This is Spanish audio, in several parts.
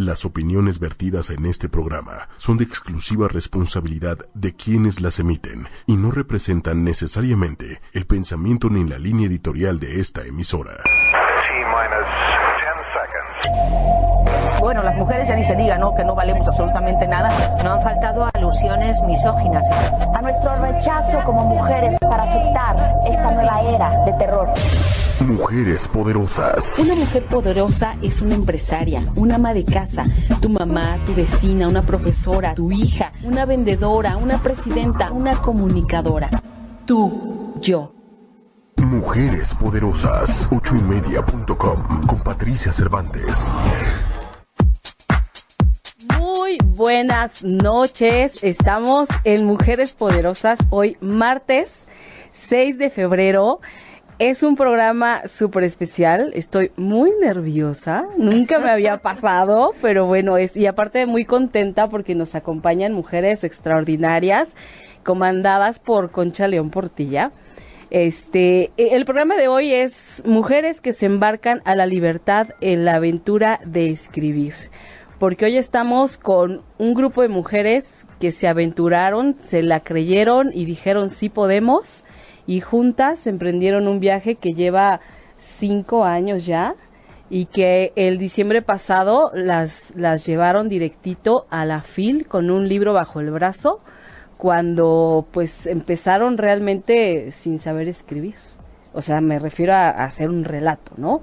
Las opiniones vertidas en este programa son de exclusiva responsabilidad de quienes las emiten y no representan necesariamente el pensamiento ni la línea editorial de esta emisora. Bueno, las mujeres ya ni se diga, ¿no? Que no valemos absolutamente nada. No han faltado alusiones misóginas. A nuestro rechazo como mujeres para aceptar esta nueva era de terror. Mujeres poderosas. Una mujer poderosa es una empresaria, una ama de casa, tu mamá, tu vecina, una profesora, tu hija, una vendedora, una presidenta, una comunicadora. Tú, yo. Mujeres poderosas. Ochoymedia.com con Patricia Cervantes. Muy buenas noches. Estamos en Mujeres Poderosas hoy martes 6 de febrero. Es un programa súper especial. Estoy muy nerviosa. Nunca me había pasado, pero bueno, es, y aparte muy contenta porque nos acompañan mujeres extraordinarias, comandadas por Concha León Portilla. Este, el programa de hoy es Mujeres que se embarcan a la libertad en la aventura de escribir porque hoy estamos con un grupo de mujeres que se aventuraron, se la creyeron y dijeron sí podemos y juntas emprendieron un viaje que lleva cinco años ya y que el diciembre pasado las, las llevaron directito a la FIL con un libro bajo el brazo cuando pues empezaron realmente sin saber escribir. O sea, me refiero a hacer un relato, ¿no?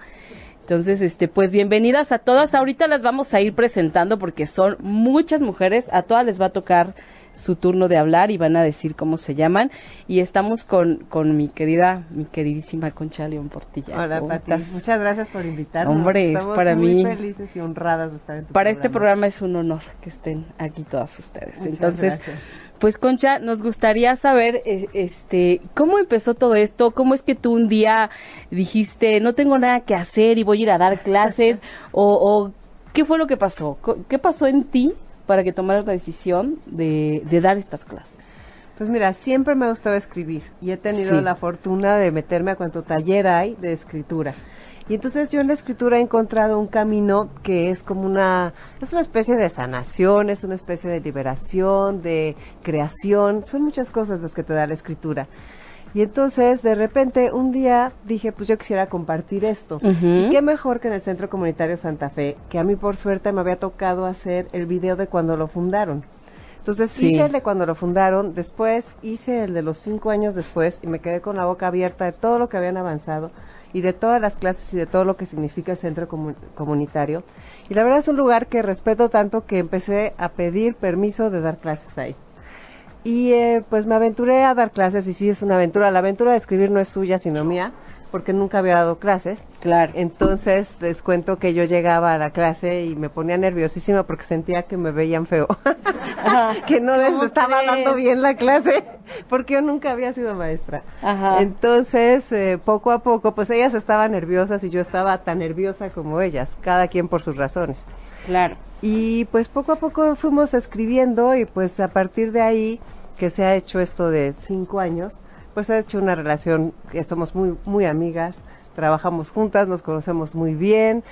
Entonces, este, pues bienvenidas a todas. Ahorita las vamos a ir presentando porque son muchas mujeres. A todas les va a tocar su turno de hablar y van a decir cómo se llaman. Y estamos con, con mi querida, mi queridísima Concha León Portilla. Hola, Pati. Muchas gracias por invitarnos. Hombre, Estamos para muy mí. felices y honradas de estar en tu Para este programa. programa es un honor que estén aquí todas ustedes. Muchas Entonces, gracias. Pues Concha, nos gustaría saber, eh, este, cómo empezó todo esto, cómo es que tú un día dijiste, no tengo nada que hacer y voy a ir a dar clases, o, o qué fue lo que pasó, qué pasó en ti para que tomaras la decisión de, de dar estas clases. Pues mira, siempre me ha gustado escribir y he tenido Sí. la fortuna de meterme a cuanto taller hay de escritura. Y entonces yo en la escritura he encontrado un camino que es como una, es una especie de sanación, es una especie de liberación, de creación, son muchas cosas las que te da la escritura. Y entonces de repente un día dije, pues yo quisiera compartir esto. Y qué mejor que en el Centro Comunitario Santa Fe, que a mí por suerte me había tocado hacer el video de cuando lo fundaron. Entonces Sí. hice el de cuando lo fundaron, después hice el de los cinco años después y me quedé con la boca abierta de todo lo que habían avanzado y de todas las clases y de todo lo que significa el centro comu- comunitario. Y la verdad es un lugar que respeto tanto que empecé a pedir permiso de dar clases ahí. Y eh, pues me aventuré a dar clases y sí es una aventura. La aventura de escribir no es suya, sino mía, porque nunca había dado clases. Claro. Entonces les cuento que yo llegaba a la clase y me ponía nerviosísima porque sentía que me veían feo, que no les ¿Cómo estaba crees? dando bien la clase, porque yo nunca había sido maestra. Ajá. Entonces, eh, poco a poco, pues ellas estaban nerviosas y yo estaba tan nerviosa como ellas, cada quien por sus razones. Claro. Y pues poco a poco fuimos escribiendo y pues a partir de ahí que se ha hecho esto de cinco años, pues ha hecho una relación que somos muy, muy amigas, trabajamos juntas, nos conocemos muy bien,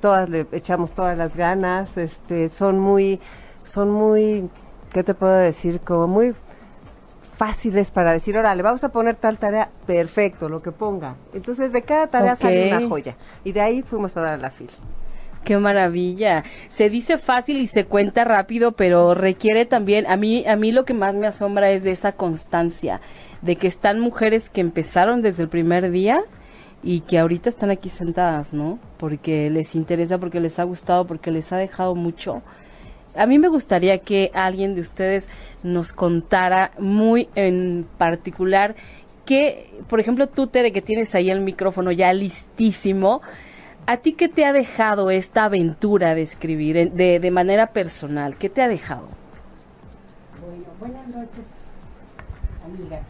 todas le echamos todas las ganas, este, son muy, son muy, ¿qué te puedo decir? Como muy fáciles para decir, órale, vamos a poner tal tarea, perfecto, lo que ponga. Entonces de cada tarea sale Ok. una joya. Y de ahí fuimos a dar a la fila. Qué maravilla. Se dice fácil y se cuenta rápido, pero requiere también, a mí, a mí lo que más me asombra es de esa constancia, de que están mujeres que empezaron desde el primer día y que ahorita están aquí sentadas, ¿no? Porque les interesa, porque les ha gustado, porque les ha dejado mucho. A mí me gustaría que alguien de ustedes nos contara muy en particular que, por ejemplo, tú, Tere, que tienes ahí el micrófono ya listísimo, ¿a ti qué te ha dejado esta aventura de escribir de, de manera personal? ¿Qué te ha dejado? Bueno, buenas noches, amigas.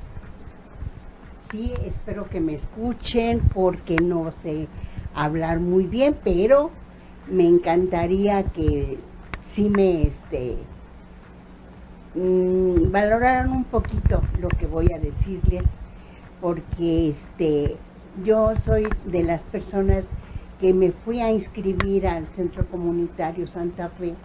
Sí, espero que me escuchen porque no sé hablar muy bien, pero me encantaría que sí me este mm, valoraran un poquito lo que voy a decirles porque este yo soy de las personas que me fui a inscribir al Centro Comunitario Santa Fe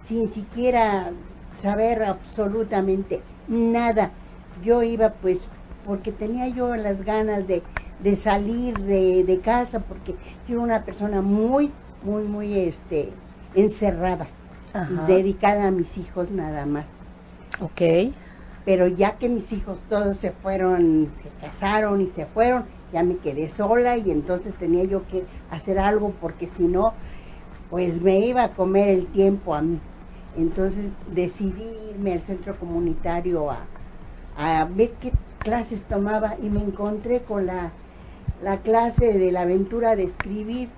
sin siquiera saber absolutamente nada. Yo iba pues porque tenía yo las ganas de, de salir de, de, casa, porque yo era una persona muy, muy, muy este, encerrada, Ajá. dedicada a mis hijos nada más. Ok. Pero ya que mis hijos todos se fueron, se casaron y se fueron, ya me quedé sola y entonces tenía yo que hacer algo porque si no, pues me iba a comer el tiempo a mí. Entonces decidí irme al centro comunitario a, a ver qué clases tomaba y me encontré con la, la clase de la aventura de escribir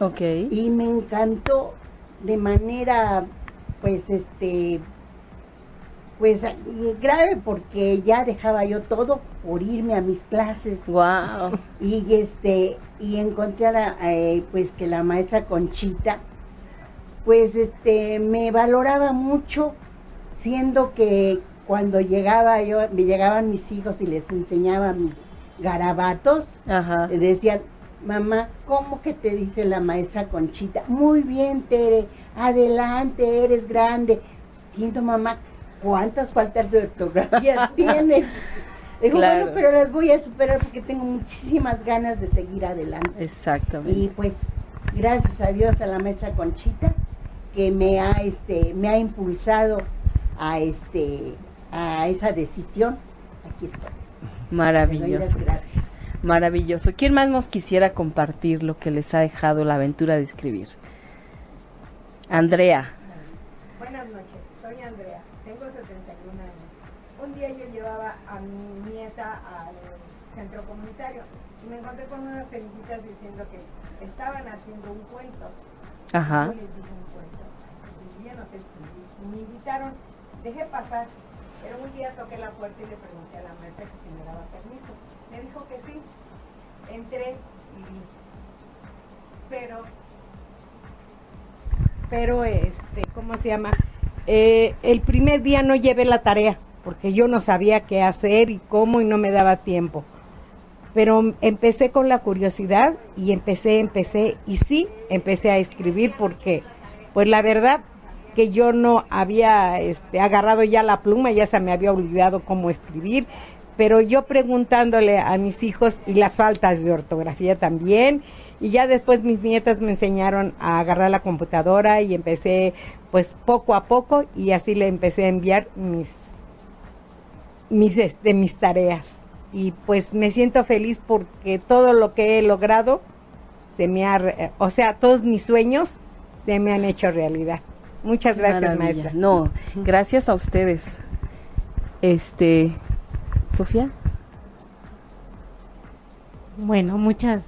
Ok. y me encantó de manera pues este pues grave porque ya dejaba yo todo por irme a mis clases Wow. y este y encontré a la, eh, pues que la maestra Conchita pues este me valoraba mucho siendo que cuando llegaba yo me llegaban mis hijos y les enseñaba mis garabatos Ajá. le decían mamá cómo que te dice la maestra Conchita muy bien Tere adelante eres grande siento mamá cuántas faltas de ortografía tienes Digo, Claro. bueno, pero las voy a superar porque tengo muchísimas ganas de seguir adelante. Exactamente. Y pues, gracias a Dios a la maestra Conchita que me ha este me ha impulsado a este a esa decisión. Aquí estoy. Maravilloso. gracias. Maravilloso. ¿Quién más nos quisiera compartir lo que les ha dejado la aventura de escribir? Andrea. Buenas noches, soy Andrea, tengo 71 años. Un día yo llevaba a mi nieta al centro comunitario y me encontré con unas señoritas diciendo que estaban haciendo un cuento. Ajá. Yo les dije un cuento. Entonces, yo no sé escribir. Y me invitaron, dejé pasar, día toqué la puerta y le pregunté a la maestra que si me daba permiso. Me dijo que sí. Entré y vi. Pero pero este, ¿cómo se llama? Eh, el primer día no llevé la tarea porque yo no sabía qué hacer y cómo y no me daba tiempo. Pero empecé con la curiosidad y empecé, empecé y sí, empecé a escribir porque, pues la verdad que yo no había este, agarrado ya la pluma, ya se me había olvidado cómo escribir, pero yo preguntándole a mis hijos y las faltas de ortografía también, y ya después mis nietas me enseñaron a agarrar la computadora y empecé pues poco a poco y así le empecé a enviar mis mis este, mis tareas. Y pues me siento feliz porque todo lo que he logrado se me ha o sea todos mis sueños se me han hecho realidad muchas Qué gracias maravilla. maestra No, gracias a ustedes. Este, Sofía. Bueno, muchas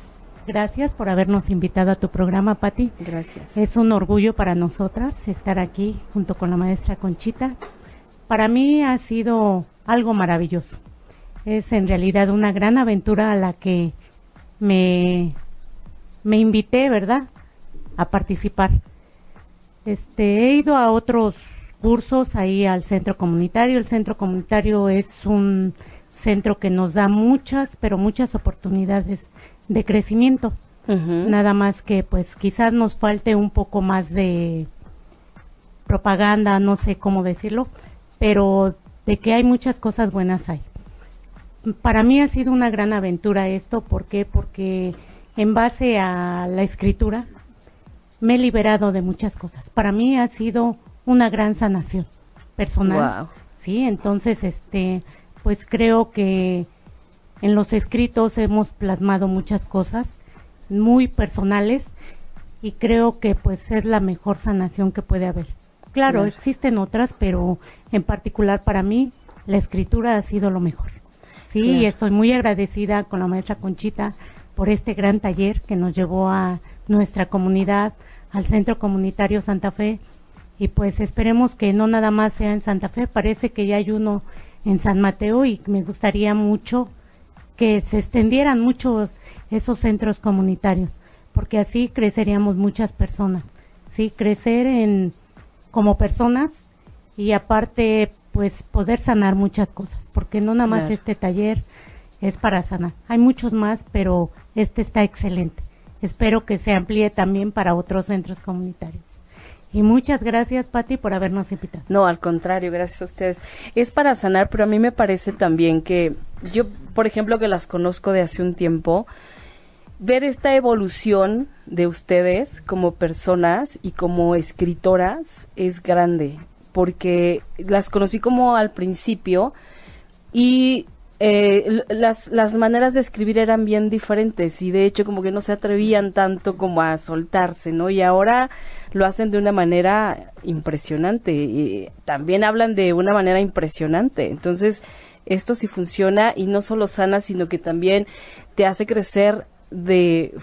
gracias por habernos invitado a tu programa, Patti. Gracias. Es un orgullo para nosotras estar aquí junto con la maestra Conchita. Para mí ha sido algo maravilloso. Es en realidad una gran aventura a la que me, me invité, ¿verdad? A participar. Este, he ido a otros cursos ahí al centro comunitario. El centro comunitario es un centro que nos da muchas, pero muchas oportunidades de crecimiento. Nada más que pues quizás nos falte un poco más de propaganda, no sé cómo decirlo, pero de que hay muchas cosas buenas hay. Para mí ha sido una gran aventura esto, ¿por qué? Porque en base a la escritura me he liberado de muchas cosas. Para mí ha sido una gran sanación personal. Wow. Sí, entonces este pues creo que en los escritos hemos plasmado muchas cosas muy personales y creo que pues es la mejor sanación que puede haber. Claro, Claro. existen otras, pero en particular para mí la escritura ha sido lo mejor. Sí, Claro. y estoy muy agradecida con la maestra Conchita por este gran taller que nos llevó a nuestra comunidad, al Centro Comunitario Santa Fe. Y pues esperemos que no nada más sea en Santa Fe, parece que ya hay uno en San Mateo y me gustaría mucho que se extendieran muchos esos centros comunitarios, porque así creceríamos muchas personas, sí, crecer en como personas y aparte pues poder sanar muchas cosas, porque no nada más Claro. este taller es para sanar. Hay muchos más, pero este está excelente. Espero que se amplíe también para otros centros comunitarios. Y muchas gracias, Patti, por habernos invitado. No, al contrario, gracias a ustedes. Es para sanar, pero a mí me parece también que yo, por ejemplo, que las conozco de hace un tiempo, ver esta evolución de ustedes como personas y como escritoras es grande, porque las conocí como al principio y eh, las, las maneras de escribir eran bien diferentes y de hecho como que no se atrevían tanto como a soltarse, ¿no? Y ahora lo hacen de una manera impresionante y también hablan de una manera impresionante. Entonces, esto sí funciona y no solo sana, sino que también te hace crecer de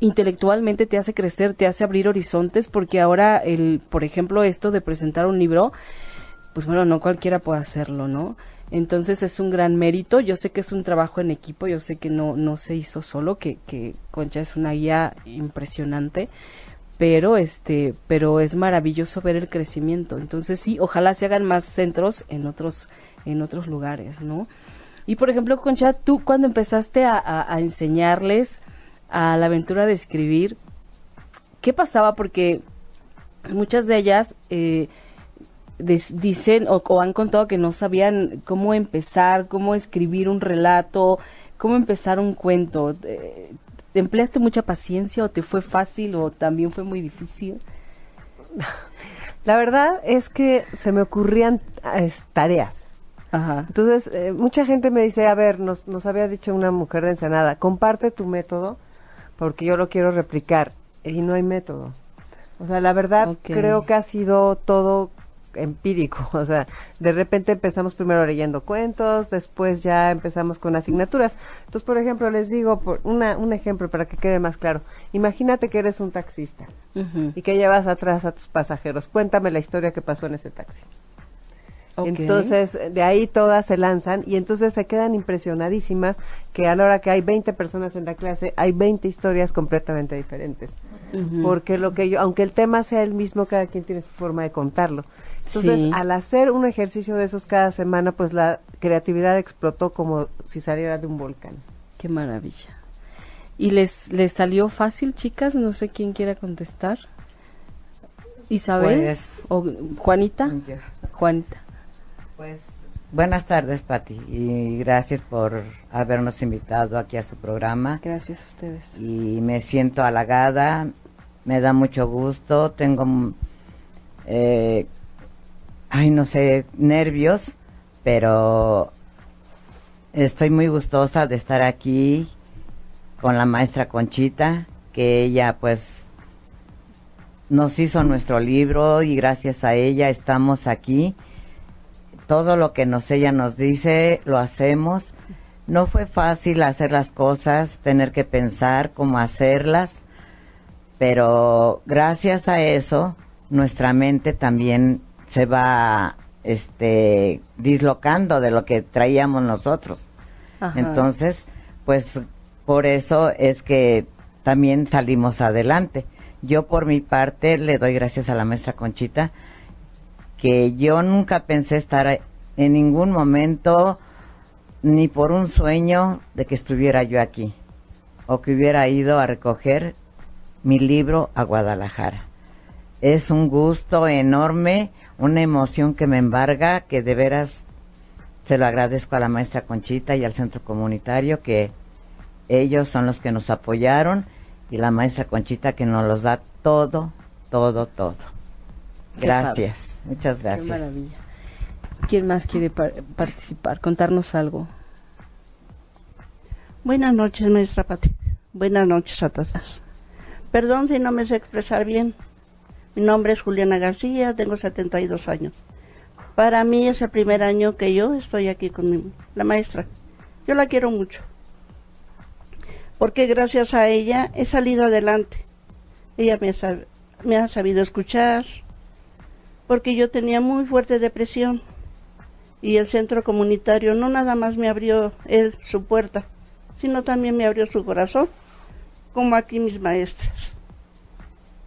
intelectualmente te hace crecer, te hace abrir horizontes porque ahora el, por ejemplo, esto de presentar un libro, pues bueno, no cualquiera puede hacerlo, ¿no? Entonces es un gran mérito. Yo sé que es un trabajo en equipo, yo sé que no, no se hizo solo, que, que Concha es una guía impresionante, pero este, pero es maravilloso ver el crecimiento. Entonces sí, ojalá se hagan más centros en otros, en otros lugares, ¿no? Y por ejemplo, Concha, tú cuando empezaste a, a enseñarles a la aventura de escribir, ¿qué pasaba? Porque muchas de ellas eh, dicen o, han contado que no sabían cómo empezar, cómo escribir un relato, cómo empezar un cuento. Eh, ¿Empleaste mucha paciencia o te fue fácil o también fue muy difícil? La verdad es que se me ocurrían tareas. Ajá. Entonces, eh, mucha gente me dice, a ver, nos, nos había dicho una mujer de Ensenada, comparte tu método porque yo lo quiero replicar y no hay método. O sea, la verdad creo que ha sido todo empírico, o sea, de repente empezamos primero leyendo cuentos, después ya empezamos con asignaturas. Entonces, por ejemplo, les digo por una, un ejemplo para que quede más claro. Imagínate que eres un taxista y que llevas atrás a tus pasajeros. Cuéntame la historia que pasó en ese taxi. Entonces, de ahí todas se lanzan y entonces se quedan impresionadísimas que a la hora que hay 20 personas en la clase, hay 20 historias completamente diferentes. Porque lo que yo, aunque el tema sea el mismo, cada quien tiene su forma de contarlo. Entonces, al hacer un ejercicio de esos cada semana, pues la creatividad explotó como si saliera de un volcán. Qué maravilla. ¿Y les, les salió fácil, chicas? No sé quién quiera contestar. Isabel pues, o Juanita. Juanita. Pues buenas tardes, Pati, y gracias por habernos invitado aquí a su programa. Gracias a ustedes. Y me siento halagada, me da mucho gusto, tengo eh, ay, no sé, nervios, pero estoy muy gustosa de estar aquí con la maestra Conchita, que ella pues nos hizo nuestro libro y gracias a ella estamos aquí. Todo lo que nos ella nos dice lo hacemos. No fue fácil hacer las cosas, tener que pensar cómo hacerlas, pero gracias a eso nuestra mente también se va este dislocando de lo que traíamos nosotros. Entonces, pues por eso es que también salimos adelante. Yo por mi parte le doy gracias a la maestra Conchita que yo nunca pensé estar en ningún momento ni por un sueño de que estuviera yo aquí o que hubiera ido a recoger mi libro a Guadalajara. Es un gusto enorme una emoción que me embarga, que de veras se lo agradezco a la maestra Conchita y al centro comunitario, que ellos son los que nos apoyaron y la maestra Conchita que nos los da todo, todo, todo. gracias, muchas gracias. Qué maravilla. ¿Quién más quiere participar? Contarnos algo. Buenas noches, maestra Pati. Buenas noches a todas. Perdón si no me sé expresar bien. Mi nombre es Juliana García, tengo 72 años. Para mí es el primer año que yo estoy aquí con la maestra. Yo la quiero mucho. Porque gracias a ella he salido adelante. Ella me ha, me ha sabido escuchar. Porque yo tenía muy fuerte depresión. Y el centro comunitario no nada más me abrió él su puerta, sino también me abrió su corazón, como aquí mis maestras.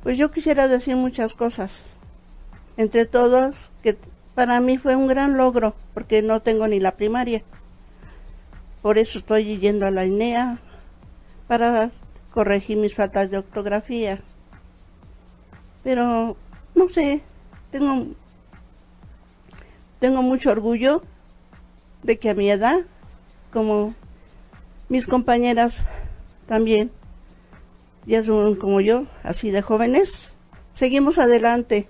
Pues yo quisiera decir muchas cosas. Entre todos, que para mí fue un gran logro, porque no tengo ni la primaria. Por eso estoy yendo a la INEA, para corregí mis faltas de ortografía. Pero, no sé, tengo, tengo mucho orgullo de que a mi edad, como mis compañeras también, ya son como yo, así de jóvenes, seguimos adelante.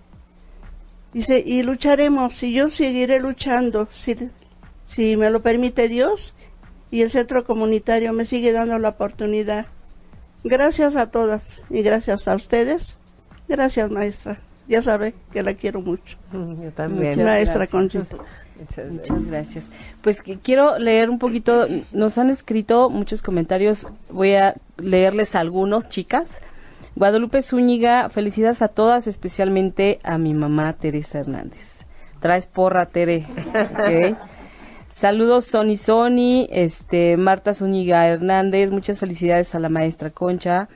Dice, y lucharemos, y yo seguiré luchando, si, si me lo permite Dios, y el centro comunitario me sigue dando la oportunidad. Gracias a todas y gracias a ustedes. Gracias, maestra. Ya sabe que la quiero mucho. Yo también. maestra gracias. Conchita. Muchas gracias. Pues que quiero leer un poquito, nos han escrito muchos comentarios, voy a leerles algunos, chicas. Guadalupe Zúñiga, felicidades a todas, especialmente a mi mamá Teresa Hernández. Traes porra, Tere. Saludos Sony Sony, este Marta Zúñiga Hernández, muchas felicidades a la maestra Concha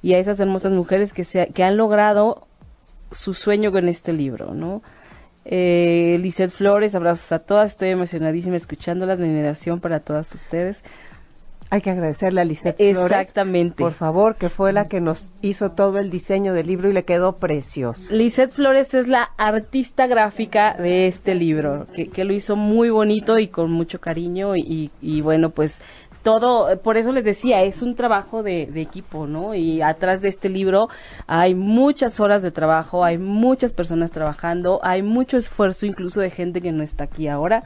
y a esas hermosas mujeres que se, que han logrado su sueño con este libro, ¿no? Eh, Lizeth Flores, abrazos a todas, estoy emocionadísima escuchándolas, mi admiración para todas ustedes. Hay que agradecerle a Flores, Exactamente. por favor, que fue la que nos hizo todo el diseño del libro y le quedó precioso. Lizeth Flores es la artista gráfica de este libro, que, que lo hizo muy bonito y con mucho cariño y, y bueno, pues todo, por eso les decía, es un trabajo de, de equipo, ¿no? Y atrás de este libro hay muchas horas de trabajo, hay muchas personas trabajando, hay mucho esfuerzo incluso de gente que no está aquí ahora,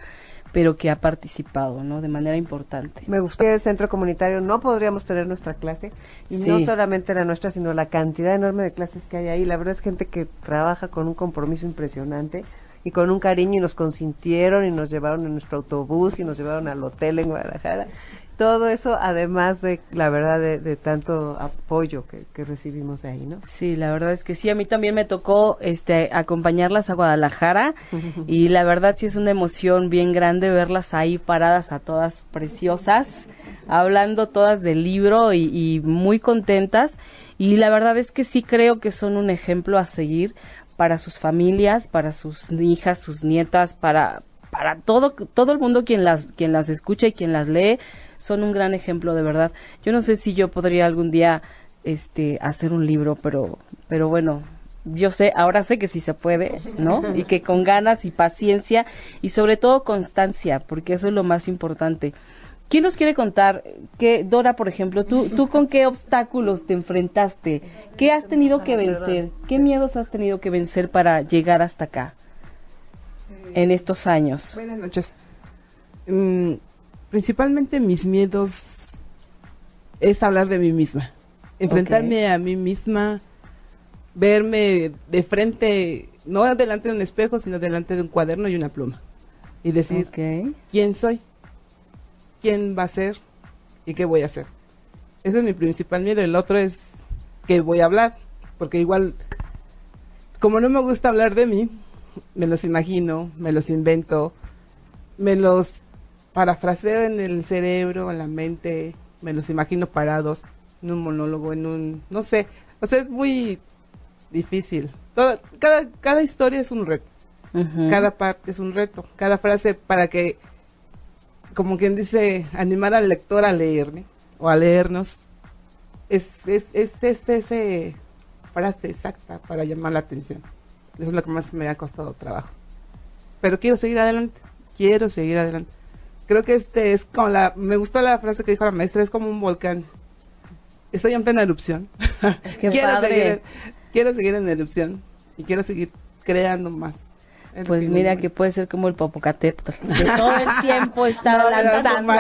pero que ha participado, ¿no? De manera importante. Me gustó que el centro comunitario no podríamos tener nuestra clase y Sí. no solamente la nuestra, sino la cantidad enorme de clases que hay ahí. La verdad es gente que trabaja con un compromiso impresionante y con un cariño y nos consintieron y nos llevaron en nuestro autobús y nos llevaron al hotel en Guadalajara. Todo eso, además de, la verdad, de, de tanto apoyo que, que recibimos de ahí, ¿no? Sí, la verdad es que sí, a mí también me tocó este acompañarlas a Guadalajara y la verdad sí es una emoción bien grande verlas ahí paradas a todas preciosas, hablando todas del libro y, y muy contentas. Y la verdad es que sí creo que son un ejemplo a seguir para sus familias, para sus hijas, sus nietas, para para todo todo el mundo quien las quien las escucha y quien las lee son un gran ejemplo de verdad. Yo no sé si yo podría algún día este hacer un libro, pero pero bueno, yo sé, ahora sé que sí se puede, ¿no? Y que con ganas y paciencia y sobre todo constancia, porque eso es lo más importante. ¿Quién nos quiere contar que Dora, por ejemplo, tú tú con qué obstáculos te enfrentaste? ¿Qué has tenido que vencer? ¿Qué miedos has tenido que vencer para llegar hasta acá? En estos años. Buenas noches. Mm, principalmente mis miedos es hablar de mí misma. Enfrentarme a mí misma, verme de frente, no delante de un espejo, sino delante de un cuaderno y una pluma. Y decir. ¿quién soy? ¿Quién va a ser? ¿Y qué voy a hacer? Ese es mi principal miedo. El otro es que voy a hablar. Porque igual, como no me gusta hablar de mí, me los imagino, me los invento, me los parafraseo en el cerebro, en la mente, me los imagino parados en un monólogo, en un, no sé, o sea, es muy difícil. Toda- cada, cada historia es un reto, cada parte es un reto, cada frase para que, como quien dice, animar al lector a leerme o a leernos, es, es, es, es ese frase exacta para llamar la atención. Eso es lo que más me ha costado trabajo. Pero quiero seguir adelante, quiero seguir adelante. Creo que este es como la, me gustó la frase que dijo la maestra, es como un volcán. Estoy en plena erupción. Qué quiero, padre. seguir, quiero seguir en erupción y quiero seguir creando más. Pues que mira que puede ser como el Popocatépetl, que todo el tiempo está No, lanzando.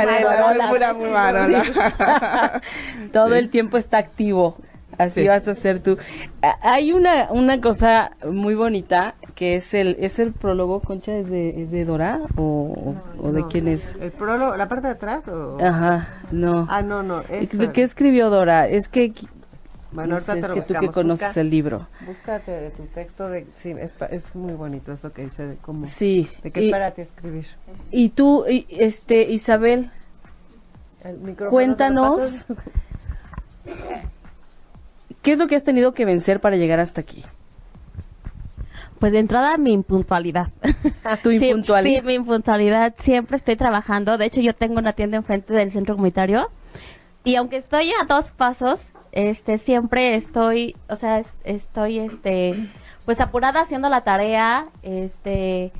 Sí. todo el tiempo está activo. Así Sí. vas a ser tú. Hay una una cosa muy bonita que es el es el prólogo, Concha, es de, es de Dora o, o de No, quién es. ¿El prólogo, la parte de atrás o...? Ajá, no. Ah, no, no. eso. ¿De ¿Qué escribió Dora? Es que Bueno, no ahorita sé, te es lo que tú que conoces Busca- el libro. Búscate de tu texto de... Sí, es, es muy bonito eso que dice de cómo... Sí. De qué y- espérate escribir. Y tú, y, este, Isabel, Cuéntanos. ¿qué es lo que has tenido que vencer para llegar hasta aquí? Pues de entrada mi impuntualidad. Tu impuntualidad. Sí, mi impuntualidad. Siempre estoy trabajando. De hecho, yo tengo una tienda enfrente del centro comunitario. Y aunque estoy a dos pasos, este, siempre estoy, o sea, es- estoy, este, pues apurada haciendo la tarea, este,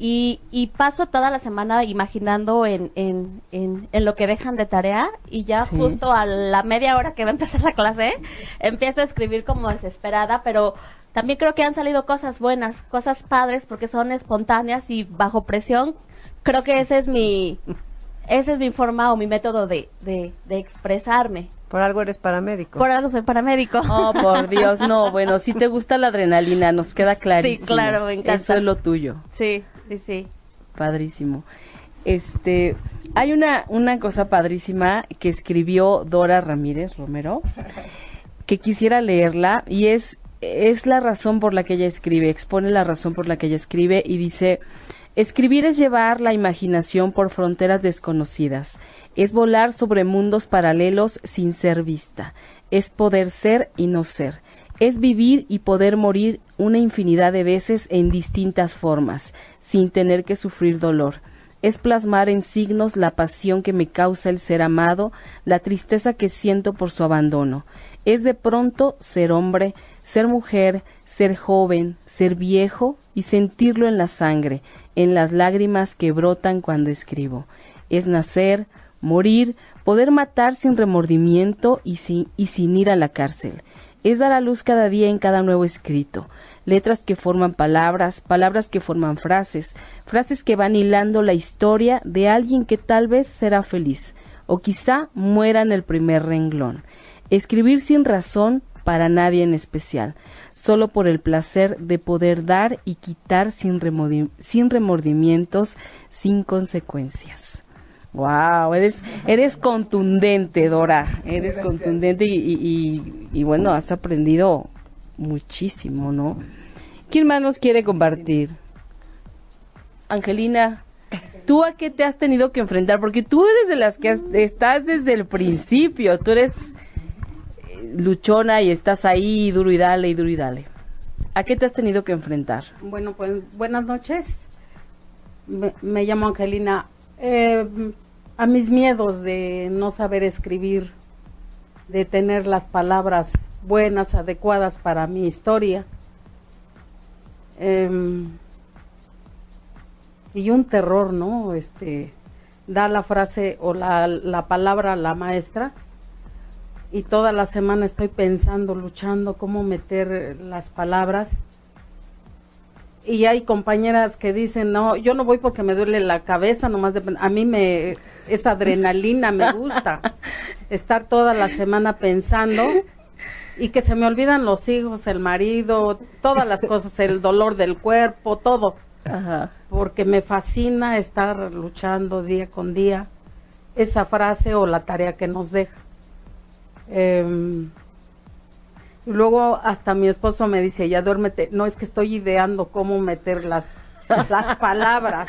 y, y paso toda la semana imaginando en, en, en, en lo que dejan de tarea y ya Sí. justo a la media hora que va a empezar la clase empiezo a escribir como desesperada, pero también creo que han salido cosas buenas, cosas padres porque son espontáneas y bajo presión. Creo que ese es mi, esa es mi forma o mi método de, de, de expresarme. Por algo eres paramédico. Por algo soy paramédico. Oh, por Dios, no, bueno, si te gusta la adrenalina, nos queda clarísimo. Sí, claro, me encanta. Eso es lo tuyo. Sí, sí, sí. Padrísimo. Este, hay una, una cosa padrísima que escribió Dora Ramírez Romero, que quisiera leerla, y es, es la razón por la que ella escribe, expone la razón por la que ella escribe, y dice, escribir es llevar la imaginación por fronteras desconocidas, es volar sobre mundos paralelos sin ser vista, es poder ser y no ser, es vivir y poder morir una infinidad de veces en distintas formas, sin tener que sufrir dolor. Es plasmar en signos la pasión que me causa el ser amado, la tristeza que siento por su abandono. Es de pronto ser hombre, ser mujer, ser joven, ser viejo y sentirlo en la sangre, en las lágrimas que brotan cuando escribo. Es nacer, morir, poder matar sin remordimiento y sin, y sin ir a la cárcel es dar a luz cada día en cada nuevo escrito, letras que forman palabras, palabras que forman frases, frases que van hilando la historia de alguien que tal vez será feliz, o quizá muera en el primer renglón. Escribir sin razón para nadie en especial, solo por el placer de poder dar y quitar sin, sin remordimientos, sin consecuencias. Wow, eres, eres contundente, Dora. Eres contundente y, y- y- y bueno, has aprendido muchísimo, ¿no? ¿Quién más nos quiere compartir? Angelina, ¿tú a qué te has tenido que enfrentar? Porque tú eres de las que has- estás desde el principio. Tú eres luchona y estás ahí duro y dale y duro y dale. ¿A qué te has tenido que enfrentar? Bueno, pues buenas noches. Me, llamo Angelina. Eh, a mis miedos de no saber escribir, de tener las palabras buenas, adecuadas para mi historia. Em, y un terror, ¿no? Este, da la frase o la, la palabra a la maestra y toda la semana estoy pensando, luchando cómo meter las palabras. Y hay compañeras que dicen, no, yo no voy porque me duele la cabeza, nomás de, a mí me, esa adrenalina me gusta, estar toda la semana pensando y que se me olvidan los hijos, el marido, todas las cosas, el dolor del cuerpo, todo, Ajá. porque me fascina estar luchando día con día esa frase o la tarea que nos deja. Em, luego hasta mi esposo me dice, ya duérmete. No, es que estoy ideando cómo meter las, las palabras.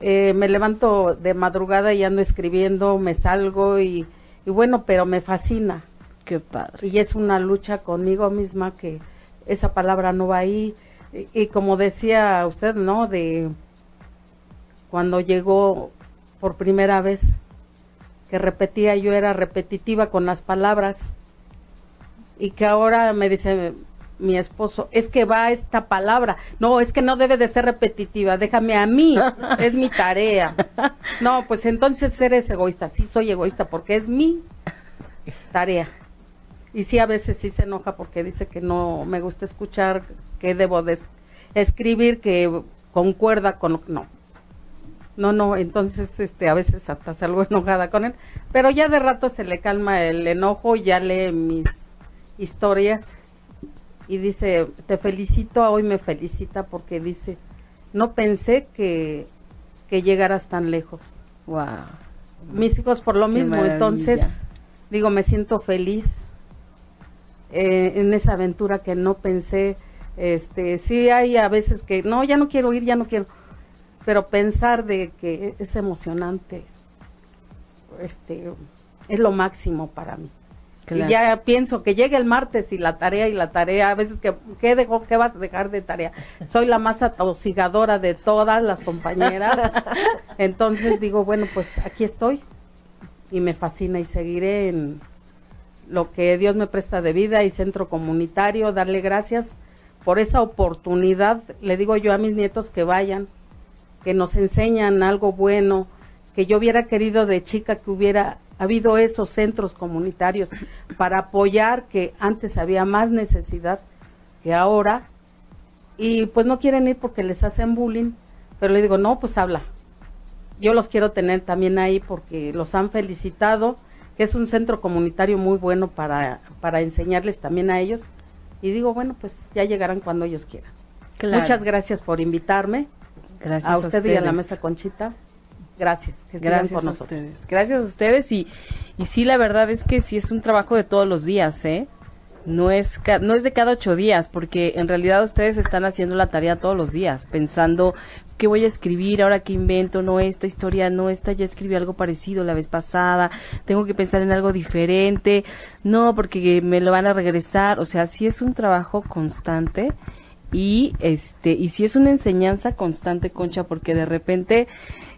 Eh, me levanto de madrugada y ando escribiendo, me salgo y, y bueno, pero me fascina. Qué padre. Y es una lucha conmigo misma que esa palabra no va ahí. Y, y como decía usted, ¿no? De cuando llegó por primera vez, que repetía, yo era repetitiva con las palabras y que ahora me dice mi esposo, es que va esta palabra, no, es que no debe de ser repetitiva, déjame a mí, es mi tarea. No, pues entonces eres egoísta, sí soy egoísta porque es mi tarea. Y sí, a veces sí se enoja porque dice que no me gusta escuchar, que debo de es- escribir, que concuerda con... No, no, no, entonces este, a veces hasta salgo enojada con él, pero ya de rato se le calma el enojo, ya lee mis historias y dice, te felicito, hoy me felicita porque dice, no pensé que, que llegaras tan lejos. Wow. Mis hijos por lo Qué mismo, maravilla. entonces digo, me siento feliz eh, en esa aventura que no pensé. Este, sí hay a veces que no, ya no quiero ir, ya no quiero, pero pensar de que es emocionante, este, es lo máximo para mí. Claro. Y ya pienso que llegue el martes y la tarea y la tarea, a veces que, ¿qué, dejó, qué vas a dejar de tarea? Soy la más atosigadora de todas las compañeras. Entonces digo, bueno, pues aquí estoy y me fascina y seguiré en, lo que Dios me presta de vida y centro comunitario, darle gracias por esa oportunidad. Le digo yo a mis nietos que vayan, que nos enseñan algo bueno, que yo hubiera querido de chica que hubiera habido esos centros comunitarios para apoyar que antes había más necesidad que ahora y pues no quieren ir porque les hacen bullying, pero le digo, no, pues habla. Yo los quiero tener también ahí porque los han felicitado, que es un centro comunitario muy bueno para, para enseñarles también a ellos. Y digo, bueno, pues ya llegarán cuando ellos quieran. Muchas gracias por invitarme. Gracias a a usted y a la mesa Conchita. Gracias. Que sigan Gracias con a nosotros. ustedes. Gracias a ustedes y, y sí, la verdad es que sí es un trabajo de todos los días, ¿eh? No es, ca- no es de cada ocho días, porque en realidad ustedes están haciendo la tarea todos los días, pensando qué voy a escribir, ahora qué invento, no esta historia, no esta ya escribí algo parecido la vez pasada, tengo que pensar en algo diferente, no, porque me lo van a regresar, o sea, sí es un trabajo constante y este y si es una enseñanza constante concha porque de repente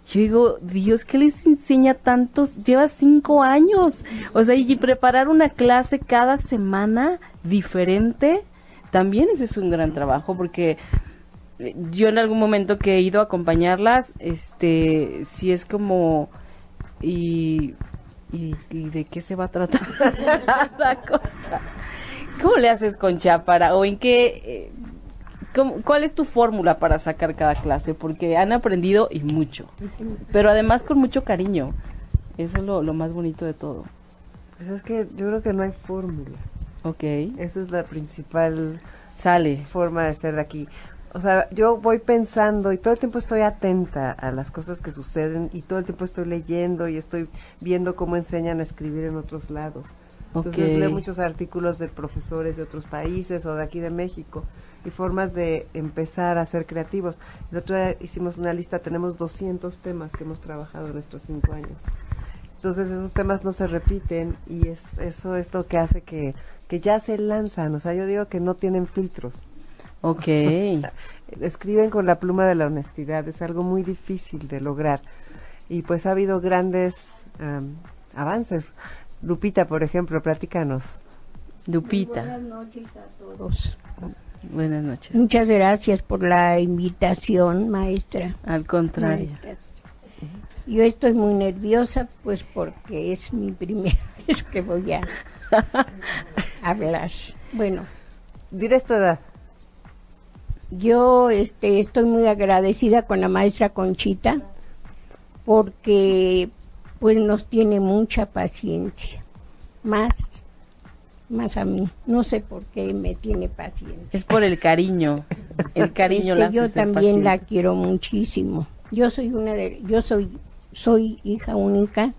yo digo Dios qué les enseña tantos lleva cinco años o sea y preparar una clase cada semana diferente también ese es un gran trabajo porque eh, yo en algún momento que he ido a acompañarlas este sí es como y y, de qué se va a tratar la cosa ¿Cómo le haces Concha para o en qué eh, cuál es tu fórmula para sacar cada clase? Porque han aprendido y mucho, pero además con mucho cariño. Eso es lo, lo más bonito de todo. Pues es que yo creo que no hay fórmula. Ok. Esa es la principal Sale. forma de ser de aquí. O sea, yo voy pensando y todo el tiempo estoy atenta a las cosas que suceden y todo el tiempo estoy leyendo y estoy viendo cómo enseñan a escribir en otros lados. Entonces Ok. leo muchos artículos de profesores de otros países o de aquí de México y formas de empezar a ser creativos. El otro día hicimos una lista, tenemos 200 temas que hemos trabajado en estos cinco años. Entonces esos temas no se repiten y es eso es lo que hace que, que ya se lanzan. O sea, yo digo que no tienen filtros. Ok. Escriben con la pluma de la honestidad, es algo muy difícil de lograr. Y pues ha habido grandes am, avances. Lupita, por ejemplo, platícanos. Lupita. Buenas noches a todos. Buenas noches. Muchas gracias por la invitación, maestra. Al contrario. Maestras. Yo estoy muy nerviosa, pues porque es mi primera vez que voy a hablar. Bueno. Diré tu edad. Yo este, estoy muy agradecida con la maestra Conchita porque pues nos tiene mucha paciencia. Más, más a mí. No sé por qué me tiene paciencia. Es por el cariño. El cariño Este, la hace yo también la quiero muchísimo. Yo soy una de, yo soy, soy hija única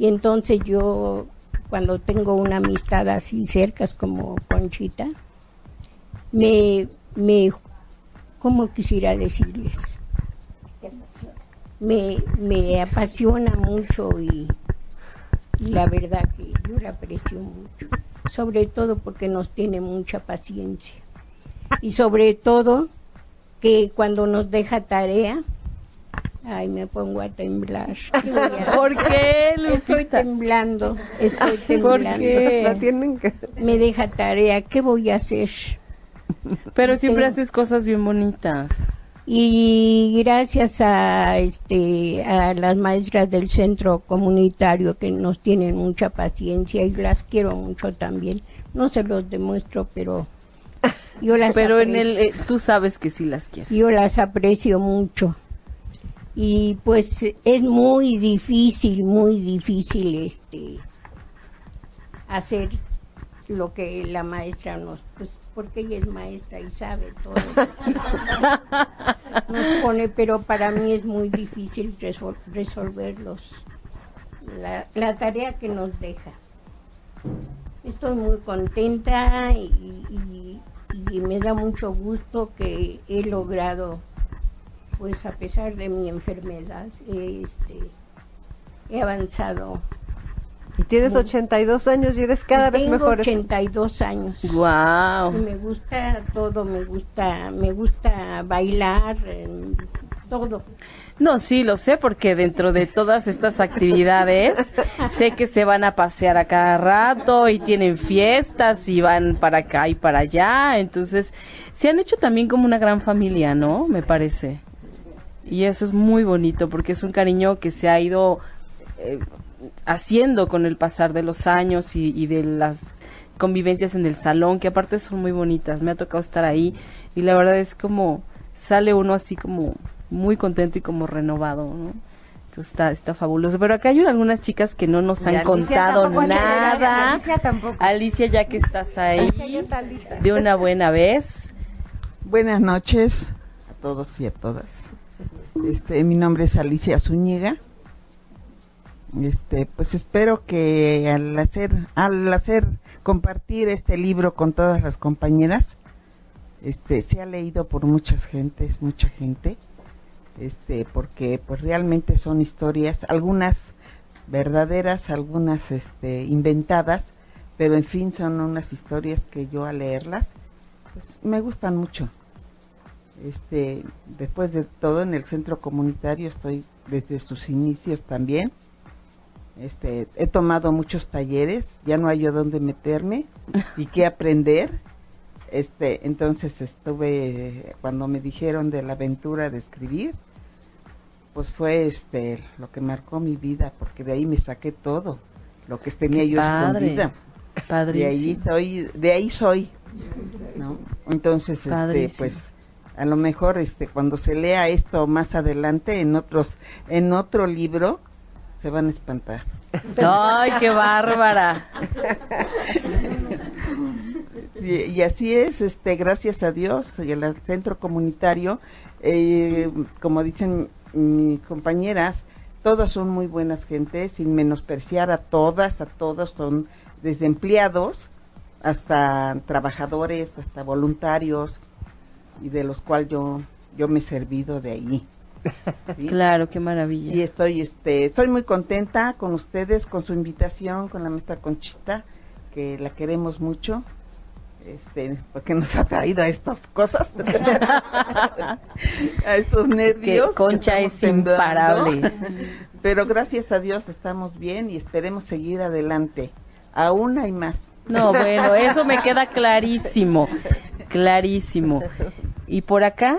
y entonces yo cuando tengo una amistad así cerca como Conchita, me, me, ¿cómo quisiera decirles? Me, me apasiona mucho y, y la verdad que yo la aprecio mucho, sobre todo porque nos tiene mucha paciencia y sobre todo que cuando nos deja tarea, ay, me pongo a temblar. ¿Por qué, Estoy temblando, estoy ¿Por temblando. qué? La tienen Me deja tarea, ¿qué voy a hacer? Pero siempre Tengo- haces cosas bien bonitas. Y gracias a este a las maestras del centro comunitario que nos tienen mucha paciencia y las quiero mucho también. No se los demuestro, pero yo las Pero en el, aprecio. eh, tú sabes que sí las quieres. Yo las aprecio mucho. Y pues es muy difícil, muy difícil este hacer lo que la maestra nos pues porque ella es maestra y sabe todo. nos pone, pero para mí es muy difícil resol- resolverlos. La, la tarea que nos deja. Estoy muy contenta y- y me da mucho gusto que he logrado, pues a pesar de mi enfermedad, este, he avanzado. Y tienes Muy- 82 años y eres cada vez Tengo mejor. 82 años. Guau. Y me gusta todo, me gusta, me gusta bailar, eh, todo. No, sí, lo sé porque dentro de todas estas actividades sé que se van a pasear a cada rato y tienen fiestas y van para acá y para allá. Entonces, se han hecho también como una gran familia, ¿no? Me parece. Y eso es muy bonito porque es un cariño que se ha ido eh, haciendo con el pasar de los años y, y de las convivencias en el salón, que aparte son muy bonitas. Me ha tocado estar ahí y la verdad es como sale uno así como muy contento y como renovado, ¿no? Entonces está, está fabuloso. Pero acá hay algunas chicas que no nos Y han Alicia contado nada. Alicia tampoco. Alicia, ya que estás ahí, Alicia ya está lista. de una buena vez. Buenas noches a todos y a todas. Este, mi nombre es Alicia Zúñiga. Este, pues espero que al hacer, al hacer compartir este libro con todas las compañeras, este, sea leído por muchas gentes, mucha gente, este, porque pues realmente son historias, algunas verdaderas, algunas este, inventadas, pero en fin son unas historias que yo al leerlas, pues me gustan mucho. Este, después de todo en el centro comunitario estoy desde sus inicios también. Este, he tomado muchos talleres, ya no hay yo dónde meterme y qué aprender. Este, entonces estuve cuando me dijeron de la aventura de escribir, pues fue este lo que marcó mi vida, porque de ahí me saqué todo, lo que tenía Qué yo padre, escondida. De ahí padrísimo. soy, de ahí soy. ¿no? Entonces, este, Padrísimo. pues a lo mejor este cuando se lea esto más adelante en otros en otro libro se van a espantar. Ay, qué bárbara. Y, y así es, este, gracias a Dios y al centro comunitario, eh, como dicen mis compañeras, todas son muy buenas gentes, sin menospreciar a todas, a todos son desde empleados hasta trabajadores, hasta voluntarios, y de los cuales yo, yo me he servido de ahí. ¿sí? Claro, qué maravilla. Y estoy, este, estoy muy contenta con ustedes, con su invitación, con la maestra Conchita, que la queremos mucho, este, porque nos ha traído a estas cosas, a estos nervios. que Concha es temblando. imparable. Pero gracias a Dios estamos bien y esperemos seguir adelante. Aún hay más. No, bueno, eso me queda clarísimo, clarísimo. ¿Y por acá?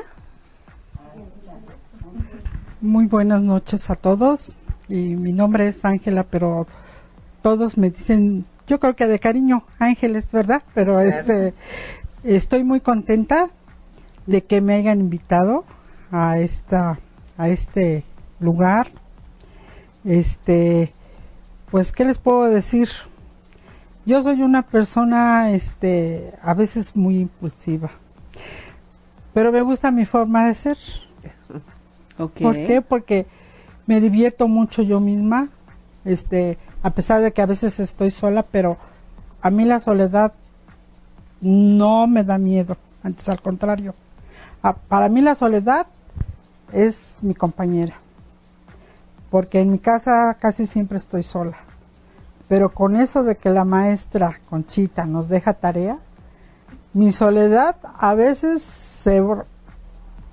Muy buenas noches a todos. Y mi nombre es Ángela, pero todos me dicen, yo creo que de cariño, Ángeles, ¿verdad? Pero este, estoy muy contenta de que me hayan invitado a esta, a este lugar. Este, pues, ¿qué les puedo decir? Yo soy una persona, este, a veces muy impulsiva, pero me gusta mi forma de ser. Ok. ¿Por qué? Porque me divierto mucho yo misma, este, a pesar de que a veces estoy sola, pero a mí la soledad no me da miedo, antes al contrario. A- para mí la soledad es mi compañera, porque en mi casa casi siempre estoy sola. Pero con eso de que la maestra Conchita nos deja tarea, mi soledad a veces se,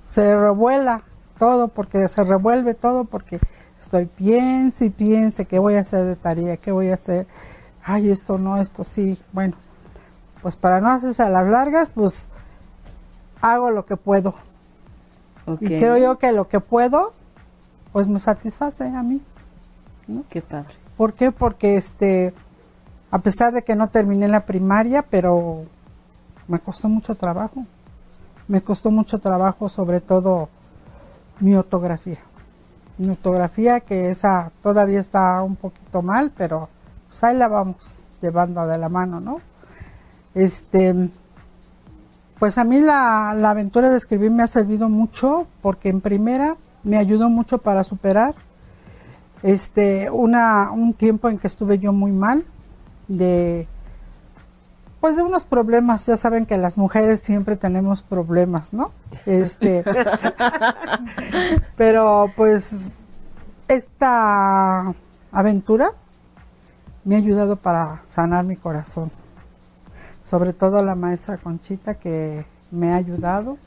se revuela todo, porque se revuelve todo, porque estoy piense y piense qué voy a hacer de tarea, qué voy a hacer. Ay, esto no, esto sí. Bueno, pues para no hacerse a las largas, pues hago lo que puedo. Y creo yo que lo que puedo, pues me satisface a mí. Qué padre. ¿Por qué? Porque este, a pesar de que no terminé la primaria, pero me costó mucho trabajo. Me costó mucho trabajo, sobre todo mi ortografía. Mi ortografía, que esa todavía está un poquito mal, pero pues ahí la vamos llevando de la mano, ¿no? Este, pues a mí la, la aventura de escribir me ha servido mucho porque en primera me ayudó mucho para superar este una un tiempo en que estuve yo muy mal de pues de unos problemas. Ya saben que las mujeres siempre tenemos problemas no este pero pues esta aventura me ha ayudado para sanar mi corazón. Sobre todo la maestra Conchita que me ha ayudado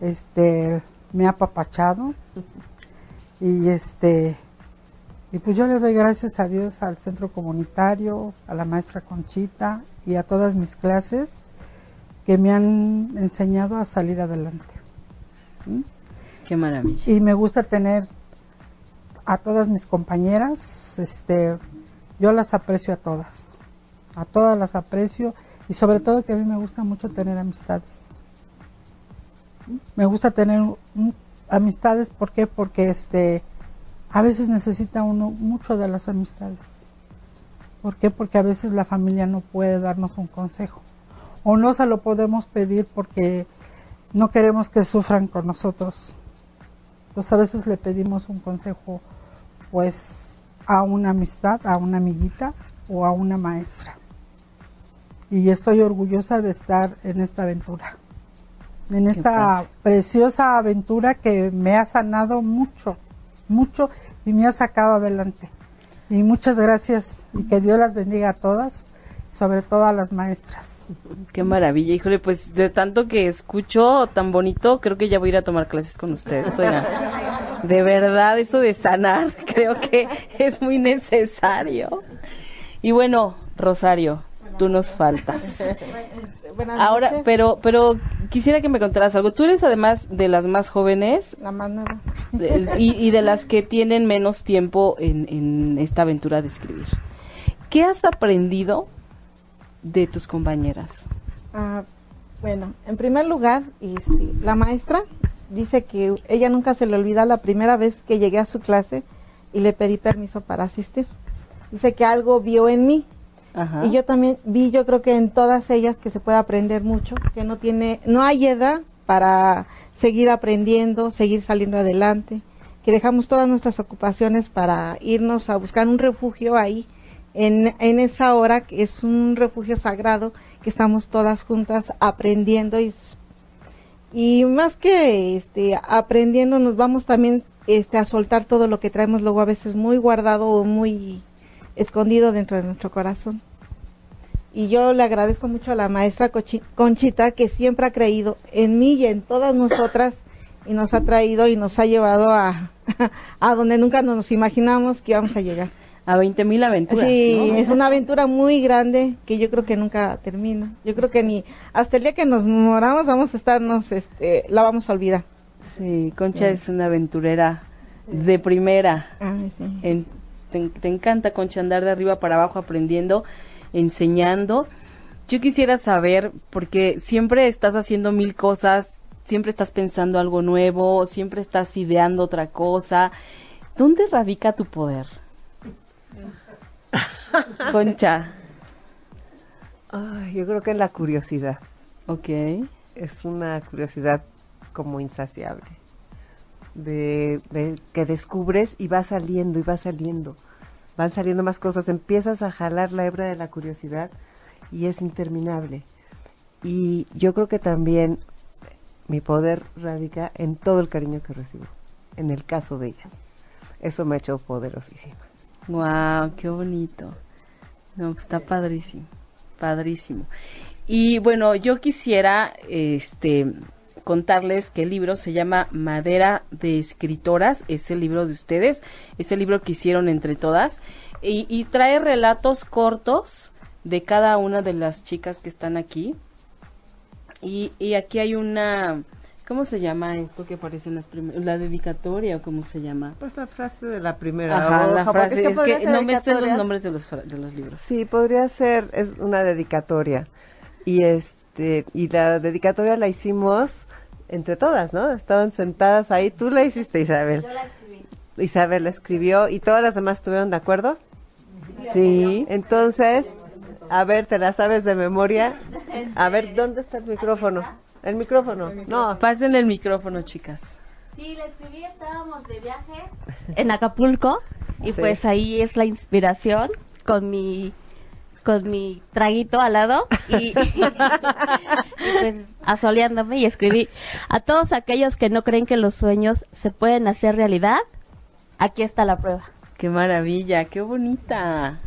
este me ha apapachado. Y este y pues yo le doy gracias a Dios al centro comunitario, a la maestra Conchita y a todas mis clases que me han enseñado a salir adelante. ¿Mm? Qué maravilla. Y me gusta tener a todas mis compañeras, este, yo las aprecio a todas, a todas las aprecio y sobre todo que a mí me gusta mucho tener amistades. Me gusta tener amistades, ¿por qué? Porque este, a veces necesita uno mucho de las amistades. ¿Por qué? Porque a veces la familia no puede darnos un consejo o no se lo podemos pedir porque no queremos que sufran con nosotros. Pues a veces le pedimos un consejo pues a una amistad, a una amiguita o a una maestra. Y estoy orgullosa de estar en esta aventura. En esta preciosa aventura que me ha sanado mucho, mucho y me ha sacado adelante. Y muchas gracias y que Dios las bendiga a todas, sobre todo a las maestras. Qué maravilla, híjole, pues de tanto que escucho tan bonito, creo que ya voy a ir a tomar clases con ustedes. Oigan, de verdad, eso de sanar, creo que es muy necesario. Y bueno, Rosario, tú nos faltas. Buenas Ahora, noches. pero, pero quisiera que me contaras algo. Tú eres además de las más jóvenes La más nueva. de- y, y de las que tienen menos tiempo en, en esta aventura de escribir. ¿Qué has aprendido de tus compañeras? Ah, bueno, en primer lugar, este, la maestra dice que ella nunca se le olvida la primera vez que llegué a su clase y le pedí permiso para asistir. Dice que algo vio en mí Ajá. y yo también vi, yo creo que en todas ellas que se puede aprender mucho, que no tiene, no hay edad para seguir aprendiendo, seguir saliendo adelante, que dejamos todas nuestras ocupaciones para irnos a buscar un refugio ahí, en, en esa hora que es un refugio sagrado, que estamos todas juntas aprendiendo y, y más que este, aprendiendo nos vamos también este, a soltar todo lo que traemos luego a veces muy guardado o muy escondido dentro de nuestro corazón. Y yo le agradezco mucho a la maestra Conchita que siempre ha creído en mí y en todas nosotras y nos ha traído y nos ha llevado a, a donde nunca nos imaginamos que íbamos a llegar. A 20 mil aventuras. Sí, ¿no? es una aventura muy grande que yo creo que nunca termina. Yo creo que ni hasta el día que nos moramos vamos a estarnos, este, la vamos a olvidar. Sí, Concha es una aventurera de primera. Ay, sí. En- te, te encanta, Concha, andar de arriba para abajo aprendiendo, enseñando. Yo quisiera saber, porque siempre estás haciendo mil cosas, siempre estás pensando algo nuevo, siempre estás ideando otra cosa. ¿Dónde radica tu poder? Concha. Ay, yo creo que en la curiosidad. Ok. Es una curiosidad como insaciable. De, de que descubres y va saliendo y va saliendo. Van saliendo más cosas. Empiezas a jalar la hebra de la curiosidad y es interminable. Y yo creo que también mi poder radica en todo el cariño que recibo, en el caso de ellas. Eso me ha hecho poderosísima. Wow, qué bonito. No, pues, está padrísimo, padrísimo. Y bueno, yo quisiera, este, contarles que el libro se llama Madera de Escritoras, es el libro de ustedes, es el libro que hicieron entre todas, y, y trae relatos cortos de cada una de las chicas que están aquí. Y, y aquí hay una, ¿cómo se llama esto que aparece en las primeras, la dedicatoria o cómo se llama? Pues la frase de la primera Ajá, la hoja, frase, es que no me sé los nombres de los, de los libros. Sí, podría ser es una dedicatoria. Y este y la dedicatoria la hicimos entre todas, ¿no? Estaban sentadas ahí. Tú la hiciste, Isabel. Isabel la escribió y todas las demás estuvieron de acuerdo. Sí. Entonces, a ver, ¿te la sabes de memoria? A ver, ¿dónde está el micrófono? El micrófono. No. Pasen el micrófono, chicas. Sí, la escribí, estábamos de viaje en Acapulco y Sí. pues ahí es la inspiración con mi con mi traguito al lado y, y pues asoleándome y escribí a todos aquellos que no creen que los sueños se pueden hacer realidad, aquí está la prueba. Qué maravilla, qué bonita.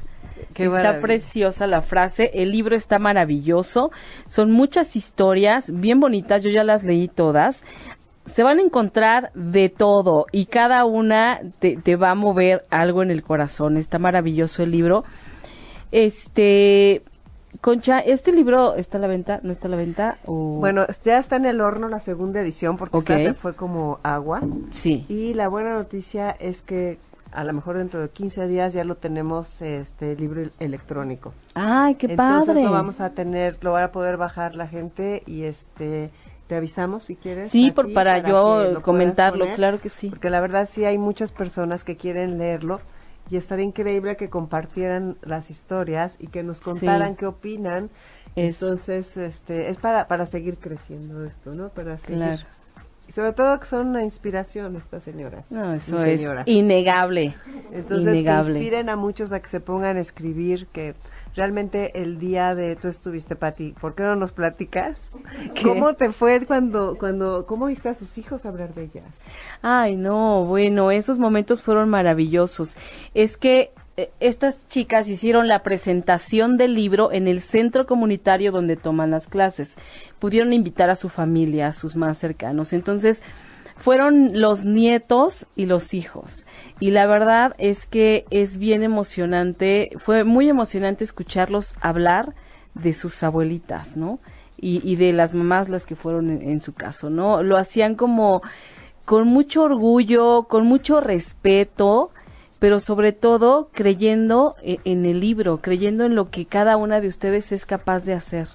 Qué está maravilla. preciosa la frase, el libro está maravilloso, son muchas historias bien bonitas, yo ya las leí todas. se van a encontrar de todo y cada una te, te va a mover algo en el corazón. Está maravilloso el libro. Este, Concha, ¿este libro está a la venta? ¿No está a la venta? O... Bueno, ya está en el horno la segunda edición porque Ok. esta fue como agua. Sí. Y la buena noticia es que a lo mejor dentro de 15 días ya lo tenemos este libro el- electrónico. ¡Ay, qué Entonces padre! lo vamos a tener, lo va a poder bajar la gente y este te avisamos si quieres. Sí, por- para yo comentarlo, poner, claro que sí. Porque la verdad sí hay muchas personas que quieren leerlo y estaría increíble que compartieran las historias y que nos contaran Sí. qué opinan. Es- Entonces, este, es para, para seguir creciendo esto, ¿no? Para seguir. Claro. Y sobre todo que son una inspiración estas señoras. No, eso Mi es señora. innegable. Entonces, innegable. que inspiren a muchos a que se pongan a escribir, que realmente el día de tú estuviste, Pati, ¿por qué no nos platicas? ¿Qué? ¿Cómo te fue cuando, cuando, cómo viste a sus hijos hablar de ellas? Ay, no, bueno, esos momentos fueron maravillosos. Es que estas chicas hicieron la presentación del libro en el centro comunitario donde toman las clases. Pudieron invitar a su familia, a sus más cercanos. Entonces, fueron los nietos y los hijos. Y la verdad es que es bien emocionante, fue muy emocionante escucharlos hablar de sus abuelitas, ¿no? Y, y de las mamás las que fueron en, en su caso, ¿no? Lo hacían como con mucho orgullo, con mucho respeto, pero sobre todo creyendo e- en el libro, creyendo en lo que cada una de ustedes es capaz de hacer,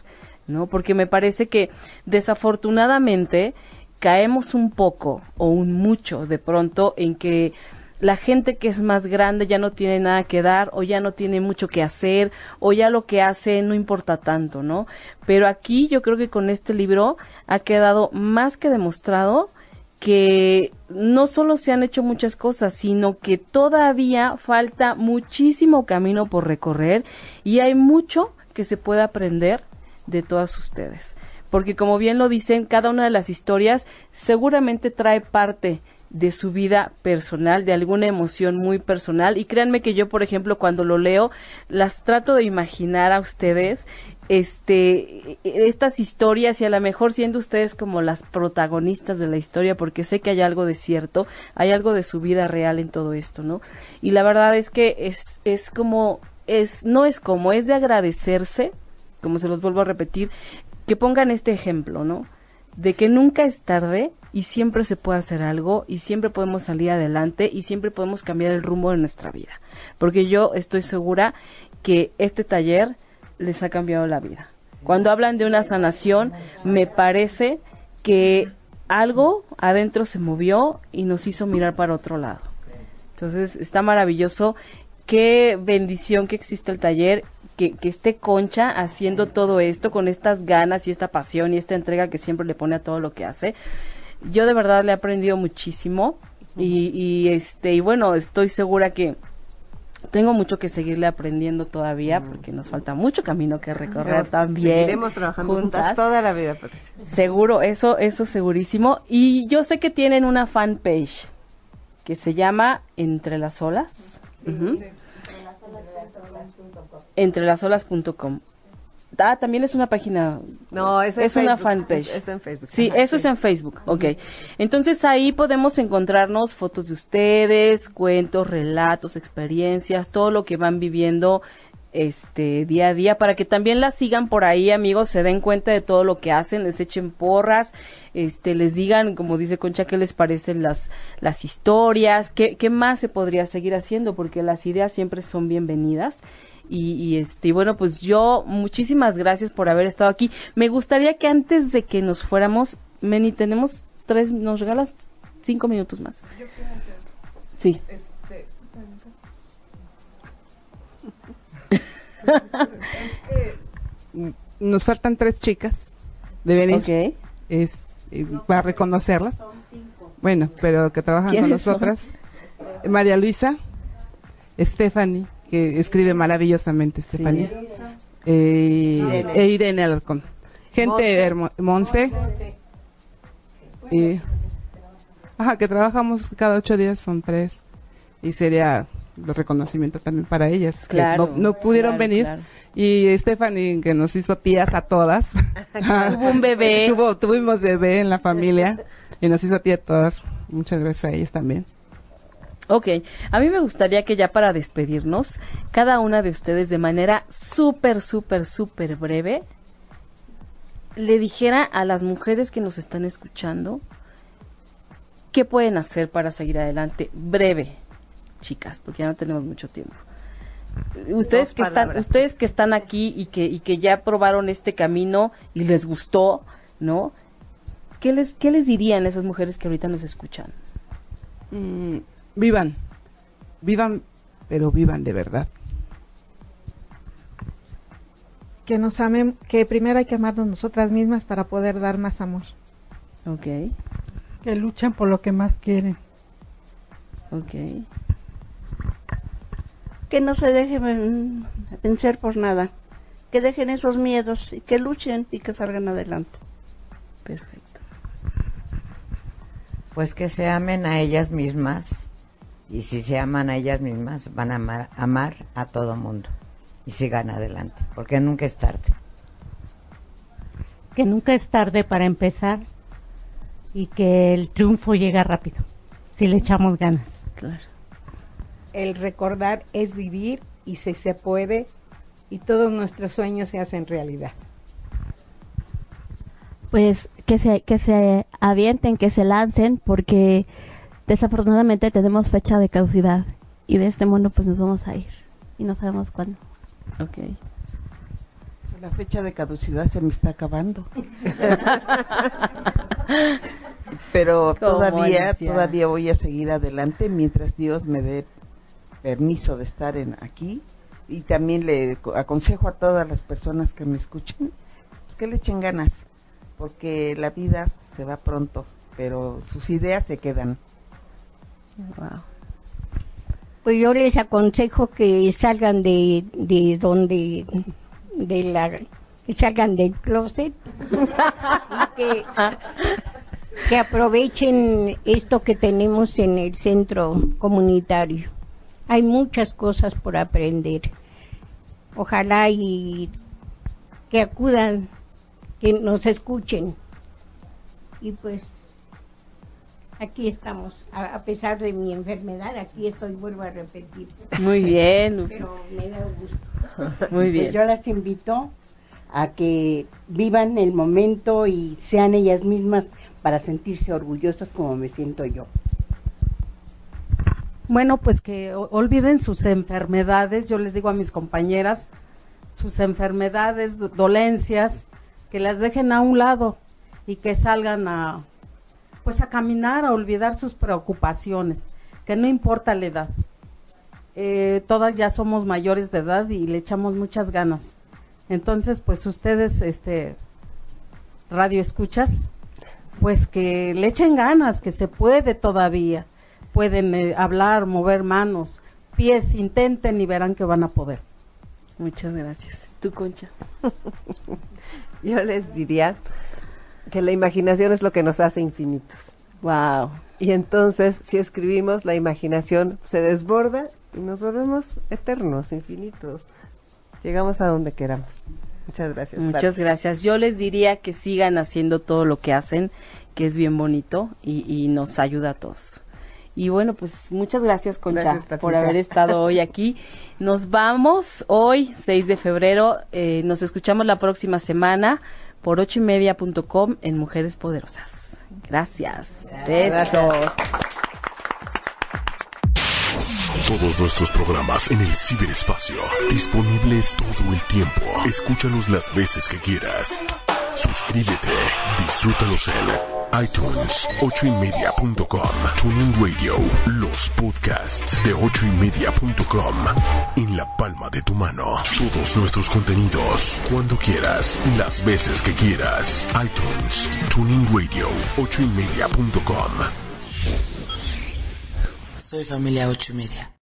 ¿no? Porque me parece que desafortunadamente caemos un poco o un mucho de pronto en que la gente que es más grande ya no tiene nada que dar o ya no tiene mucho que hacer o ya lo que hace no importa tanto, ¿no? Pero aquí yo creo que con este libro ha quedado más que demostrado que no solo se han hecho muchas cosas, sino que todavía falta muchísimo camino por recorrer y hay mucho que se puede aprender de todas ustedes. Porque como bien lo dicen, cada una de las historias seguramente trae parte de su vida personal, de alguna emoción muy personal. Y créanme que yo, por ejemplo, cuando lo leo, las trato de imaginar a ustedes, este, estas historias y a lo mejor siendo ustedes como las protagonistas de la historia, porque sé que hay algo de cierto, hay algo de su vida real en todo esto, ¿no? Y la verdad es que es, es como, es, no es como, es de agradecerse, como se los vuelvo a repetir, que pongan este ejemplo, ¿no? De que nunca es tarde y siempre se puede hacer algo y siempre podemos salir adelante y siempre podemos cambiar el rumbo de nuestra vida. Porque yo estoy segura que este taller les ha cambiado la vida. Cuando hablan de una sanación, me parece que algo adentro se movió y nos hizo mirar para otro lado. Entonces, está maravilloso. Qué bendición que existe el taller, que, esté Concha haciendo todo esto con estas ganas y esta pasión y esta entrega que siempre le pone a todo lo que hace. Yo de verdad le he aprendido muchísimo y, y este y bueno, estoy segura que tengo mucho que seguirle aprendiendo todavía porque nos falta mucho camino que recorrer también. Seguiremos trabajando juntas toda la vida, Patricia. Seguro, eso, eso segurísimo. Y yo sé que tienen una fanpage que se llama Entre las Olas. Ujú. Entrelasolas.com. Ah, también es una página. No, es en una Facebook, fanpage. es- es en Facebook. Sí, Ajá, eso es en Facebook. Ok. Entonces ahí podemos encontrarnos fotos de ustedes, cuentos, relatos, experiencias, todo lo que van viviendo este día a día para que también las sigan por ahí amigos se den cuenta de todo lo que hacen les echen porras este les digan como dice Concha qué les parecen las las historias qué, qué más se podría seguir haciendo porque las ideas siempre son bienvenidas y, y, este y bueno pues yo muchísimas gracias por haber estado aquí me gustaría que antes de que nos fuéramos Meni tenemos tres nos regalas cinco minutos más sí Nos faltan tres chicas de venir. Ok. Es, eh, para reconocerlas. Bueno, pero que trabajan con ¿Quiénes son? nosotras. María Luisa, Stephanie, que escribe maravillosamente, Stephanie. Eh, Irene. E Irene Alarcón. Gente Monse. Eh, ajá, que trabajamos cada ocho días, son tres. Y sería el reconocimiento también para ellas. que no, no pudieron claro, venir. claro. Y Stephanie, que nos hizo tías a todas. Tuvo un bebé. Tuvo- tuvimos bebé en la familia y nos hizo tía a todas. Muchas gracias a ellas también. Ok, a mí me gustaría que ya para despedirnos, cada una de ustedes de manera súper, súper, súper breve, le dijera a las mujeres que nos están escuchando qué pueden hacer para seguir adelante. Breve, chicas, porque ya no tenemos mucho tiempo. Ustedes Dos que están, ustedes que están aquí y que, y que ya probaron este camino y les gustó, ¿no? ¿Qué les, qué les dirían a esas mujeres que ahorita nos escuchan? Mm, vivan, vivan, pero vivan de verdad. Que nos amen, que primero hay que amarnos nosotras mismas para poder dar más amor. Ok, Que luchen por lo que más quieren. ok. Que no se dejen vencer por nada. Que dejen esos miedos y que luchen y que salgan adelante. Perfecto. Pues que se amen a ellas mismas y si se aman a ellas mismas van a amar, amar a todo mundo y sigan adelante, porque nunca es tarde. Que nunca es tarde para empezar y que el triunfo llega rápido, si le echamos ganas. Claro. El recordar es vivir y si se puede y todos nuestros sueños se hacen realidad. Pues que se, que se avienten, que se lancen, porque desafortunadamente tenemos fecha de caducidad y de este mundo pues nos vamos a ir y no sabemos cuándo. Ok. La fecha de caducidad se me está acabando. Pero todavía, todavía voy a seguir adelante mientras Dios me dé permiso de estar en aquí. Y también le co- aconsejo a todas las personas que me escuchen pues, que le echen ganas, porque la vida se va pronto, pero sus ideas se quedan. Wow. Pues yo les aconsejo que salgan de, de donde, de la, que salgan del closet que, que aprovechen esto que tenemos en el centro comunitario. Hay muchas cosas por aprender. Ojalá y que acudan, que nos escuchen. Y pues aquí estamos, a, a pesar de mi enfermedad, aquí estoy, vuelvo a repetir. Muy bien. Pero me da gusto. Muy Pues bien. yo las invito a que vivan el momento y sean ellas mismas para sentirse orgullosas como me siento yo. Bueno, pues que olviden sus enfermedades, yo les digo a mis compañeras, sus enfermedades, do- dolencias, que las dejen a un lado y que salgan a, pues a caminar, a olvidar sus preocupaciones, que no importa la edad. Eh, todas ya somos mayores de edad y le echamos muchas ganas. Entonces, pues ustedes, este, radio escuchas, pues que le echen ganas, que se puede todavía. Pueden eh, hablar, mover manos, pies, intenten y verán que van a poder. Muchas gracias. ¿Tú, Concha? Yo les diría que la imaginación es lo que nos hace infinitos. Wow. Y entonces, si escribimos, la imaginación se desborda y nos volvemos eternos, infinitos. Llegamos a donde queramos. Muchas gracias. Muchas Pati. gracias. Yo les diría que sigan haciendo todo lo que hacen, que es bien bonito y, y nos ayuda a todos. Y bueno, pues muchas gracias, Concha, Gracias, por haber estado hoy aquí. Nos vamos hoy, 6 de febrero. eh, nos escuchamos la próxima semana por ocho y media punto com en Mujeres Poderosas. Gracias. Besos. Todos nuestros programas en el ciberespacio, disponibles todo el tiempo. Escúchalos las veces que quieras. Suscríbete, disfrútalos en iTunes, ochoymedia.com, Tuning Radio, los podcasts de ochoymedia.com, en la palma de tu mano. Todos nuestros contenidos, cuando quieras, las veces que quieras. iTunes, Tuning Radio, ochoymedia.com. Soy familia ocho y media.